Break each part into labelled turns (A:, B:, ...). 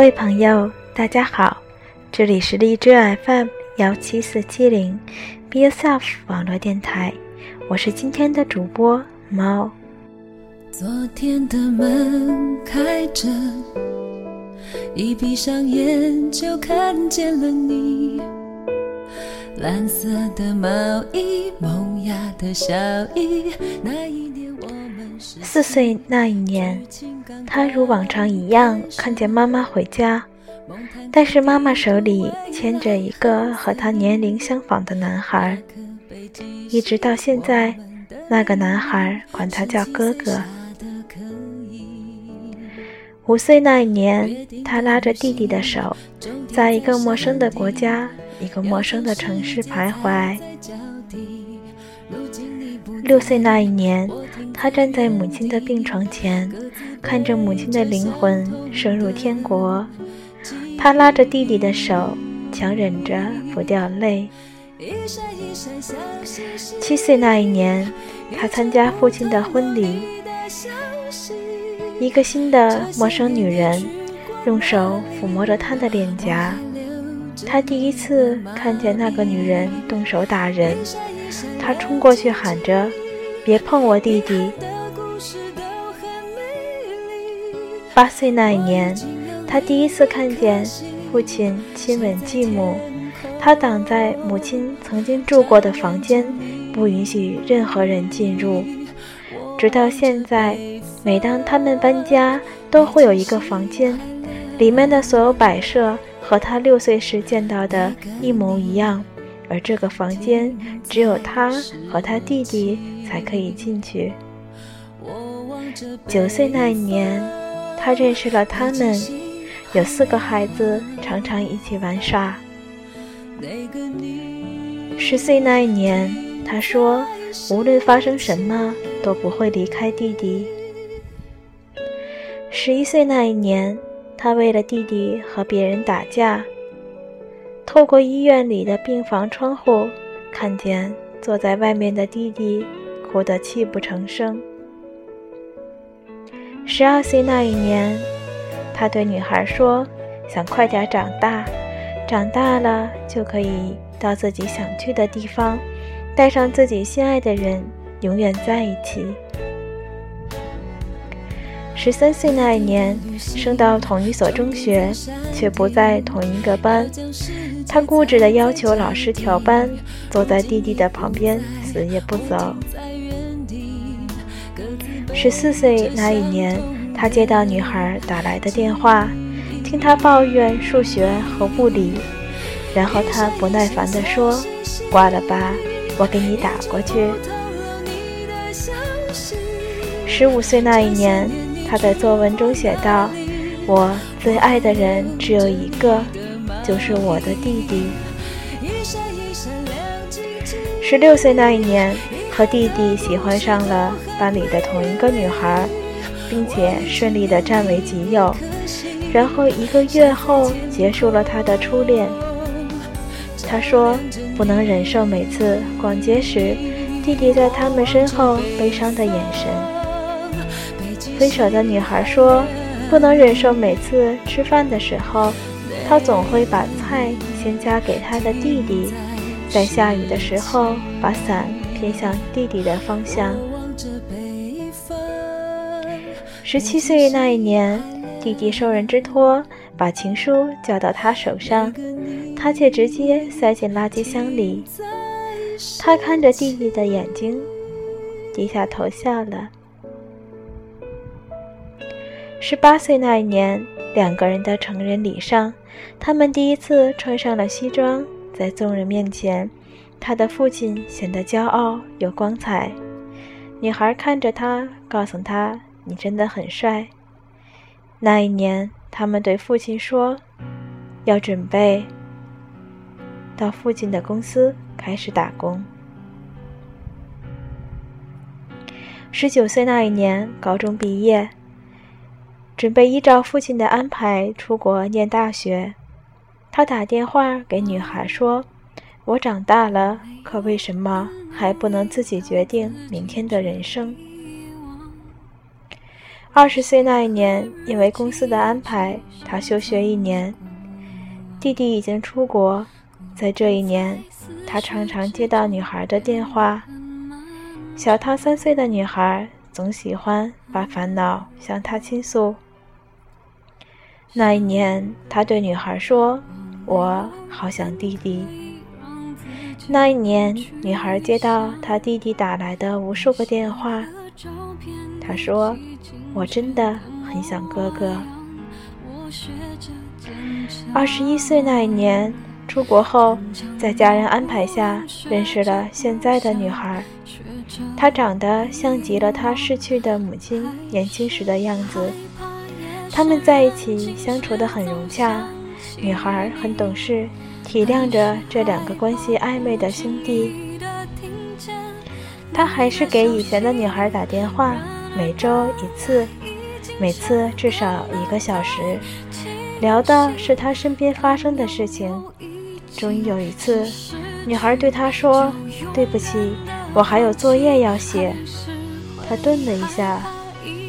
A: 各位朋友，大家好，这里是荔枝 FM 幺七四七零，Be Yourself 网络电台，我是今天的主播猫。
B: 昨天的门开着，一闭上眼就看见了你。蓝色的毛衣，萌芽的笑意。那一年
A: 四岁那一年，他如往常一样看见妈妈回家，但是妈妈手里牵着一个和他年龄相仿的男孩，一直到现在，那个男孩管他叫哥哥。五岁那一年，他拉着弟弟的手，在一个陌生的国家。一个陌生的城市徘徊。六岁那一年，他站在母亲的病床前，看着母亲的灵魂升入天国。他拉着弟弟的手，强忍着不掉泪。七岁那一年，他参加父亲的婚礼。一个新的陌生女人，用手抚摸着他的脸颊。他第一次看见那个女人动手打人，他冲过去喊着：“别碰我弟弟！”八岁那一年，他第一次看见父亲亲吻继母，他挡在母亲曾经住过的房间，不允许任何人进入。直到现在，每当他们搬家，都会有一个房间，里面的所有摆设。和他六岁时见到的一模一样，而这个房间只有他和他弟弟才可以进去。九岁那一年，他认识了他们，有四个孩子，常常一起玩耍。十岁那一年，他说无论发生什么都不会离开弟弟。十一岁那一年。他为了弟弟和别人打架，透过医院里的病房窗户，看见坐在外面的弟弟哭得泣不成声。十二岁那一年，他对女孩说：“想快点长大，长大了就可以到自己想去的地方，带上自己心爱的人，永远在一起。”十三岁那一年，升到同一所中学，却不在同一个班。他固执地要求老师调班，坐在弟弟的旁边，死也不走。十四岁那一年，他接到女孩打来的电话，听她抱怨数学和物理，然后他不耐烦地说：“挂了吧，我给你打过去。”十五岁那一年。他在作文中写道：“我最爱的人只有一个，就是我的弟弟。”十六岁那一年，和弟弟喜欢上了班里的同一个女孩，并且顺利的占为己有。然后一个月后结束了他的初恋。他说：“不能忍受每次逛街时，弟弟在他们身后悲伤的眼神。”分手的女孩说：“不能忍受每次吃饭的时候，他总会把菜先夹给他的弟弟，在下雨的时候把伞偏向弟弟的方向。”十七岁那一年，弟弟受人之托把情书交到他手上，他却直接塞进垃圾箱里。他看着弟弟的眼睛，低下头笑了。十八岁那一年，两个人的成人礼上，他们第一次穿上了西装，在众人面前，他的父亲显得骄傲又光彩。女孩看着他，告诉他：“你真的很帅。”那一年，他们对父亲说：“要准备到父亲的公司开始打工。”十九岁那一年，高中毕业。准备依照父亲的安排出国念大学，他打电话给女孩说：“我长大了，可为什么还不能自己决定明天的人生？”二十岁那一年，因为公司的安排，他休学一年。弟弟已经出国，在这一年，他常常接到女孩的电话。小他三岁的女孩总喜欢把烦恼向他倾诉。那一年，他对女孩说：“我好想弟弟。”那一年，女孩接到他弟弟打来的无数个电话，他说：“我真的很想哥哥。”二十一岁那一年，出国后，在家人安排下认识了现在的女孩。她长得像极了她逝去的母亲年轻时的样子。他们在一起相处得很融洽，女孩很懂事，体谅着这两个关系暧昧的兄弟。他还是给以前的女孩打电话，每周一次，每次至少一个小时，聊的是他身边发生的事情。终于有一次，女孩对他说：“对不起。”我还有作业要写，他顿了一下，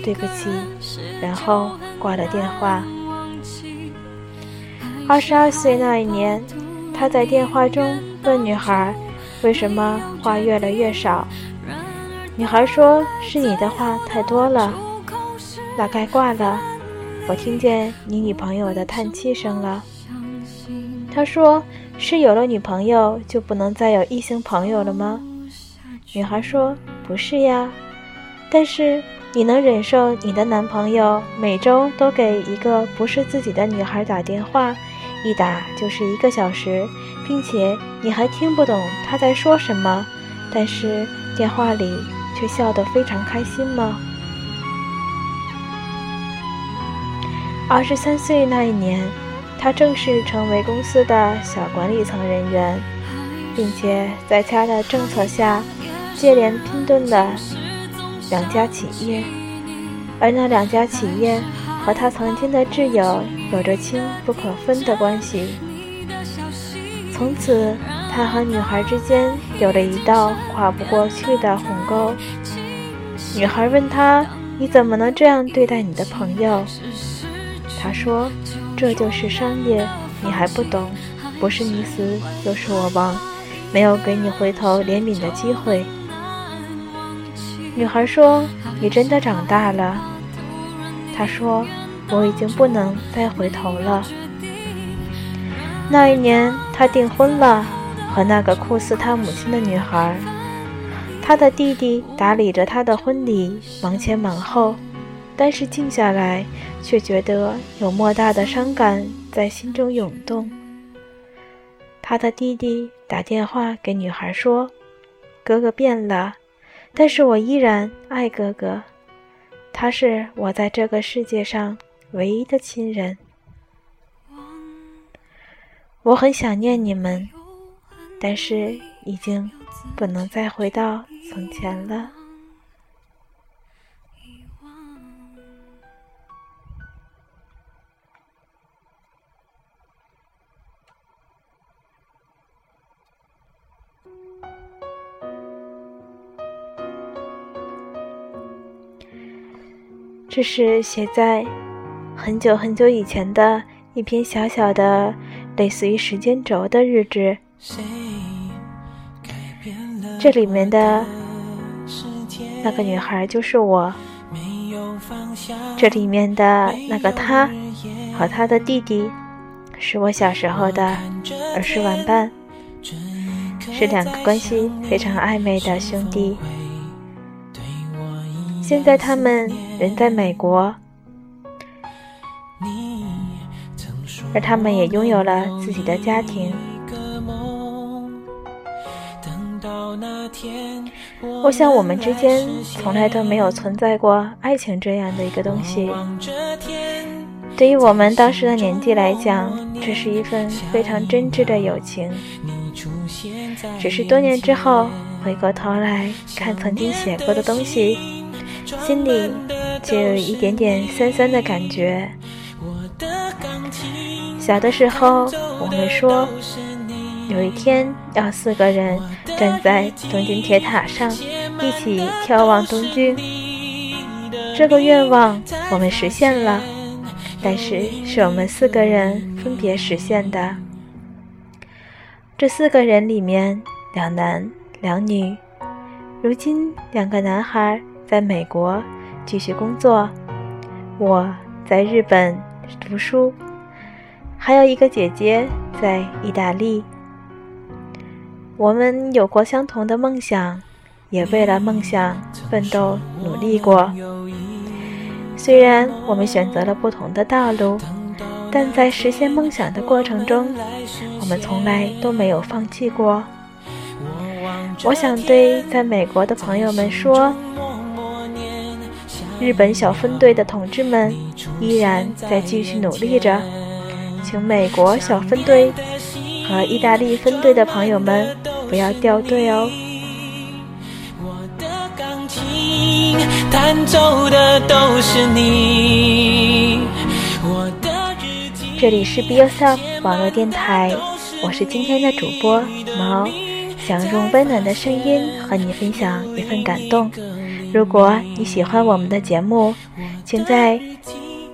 A: 对不起，然后挂了电话。二十二岁那一年，他在电话中问女孩：“为什么话越来越少？”女孩说：“是你的话太多了。”那该挂了，我听见你女朋友的叹气声了。他说：“是有了女朋友就不能再有异性朋友了吗？”女孩说：“不是呀，但是你能忍受你的男朋友每周都给一个不是自己的女孩打电话，一打就是一个小时，并且你还听不懂他在说什么，但是电话里却笑得非常开心吗？”二十三岁那一年，他正式成为公司的小管理层人员，并且在他的政策下。接连拼顿了两家企业，而那两家企业和他曾经的挚友有着亲不可分的关系。从此，他和女孩之间有了一道跨不过去的鸿沟。女孩问他：“你怎么能这样对待你的朋友？”他说：“这就是商业，你还不懂。不是你死，就是我亡，没有给你回头怜悯的机会。”女孩说：“你真的长大了。”他说：“我已经不能再回头了。”那一年，他订婚了，和那个酷似他母亲的女孩。他的弟弟打理着他的婚礼，忙前忙后，但是静下来，却觉得有莫大的伤感在心中涌动。他的弟弟打电话给女孩说：“哥哥变了。”但是我依然爱哥哥，他是我在这个世界上唯一的亲人。我很想念你们，但是已经不能再回到从前了。这是写在很久很久以前的一篇小小的、类似于时间轴的日志。这里面的那个女孩就是我，这里面的那个他和他的弟弟是我小时候的儿时玩伴，是两个关系非常暧昧的兄弟。现在他们人在美国，而他们也拥有了自己的家庭。我想我们之间从来都没有存在过爱情这样的一个东西。对于我们当时的年纪来讲，这是一份非常真挚的友情。只是多年之后回过头来看曾经写过的东西。心里就有一点点酸酸的感觉。小的时候，我们说有一天要四个人站在东京铁塔上，一起眺望东京。这个愿望我们实现了，但是是我们四个人分别实现的。这四个人里面，两男两女。如今，两个男孩在美国继续工作，我在日本读书，还有一个姐姐在意大利。我们有过相同的梦想，也为了梦想奋斗努力过。虽然我们选择了不同的道路，但在实现梦想的过程中，我们从来都没有放弃过。我想对在美国的朋友们说：日本小分队的同志们依然在继续努力着，请美国小分队和意大利分队的朋友们不要掉队哦。弹奏的都是你。这里是 Be Yourself 网络电台，我是今天的主播毛，想用温暖的声音和你分享一份感动。如果你喜欢我们的节目，请在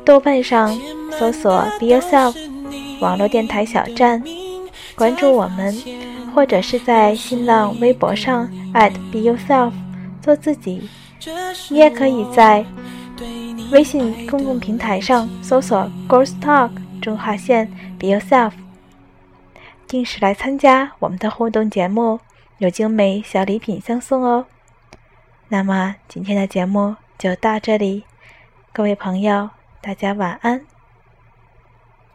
A: 豆瓣上搜索 Be Yourself 网络电台小站，关注我们，或者是在新浪微博上 @Be Yourself 做自己。你也可以在微信公共平台上搜索 “Girls Talk” 中划线 “Be Yourself”，定时来参加我们的互动节目，有精美小礼品相送哦。那么今天的节目就到这里，各位朋友，大家晚安。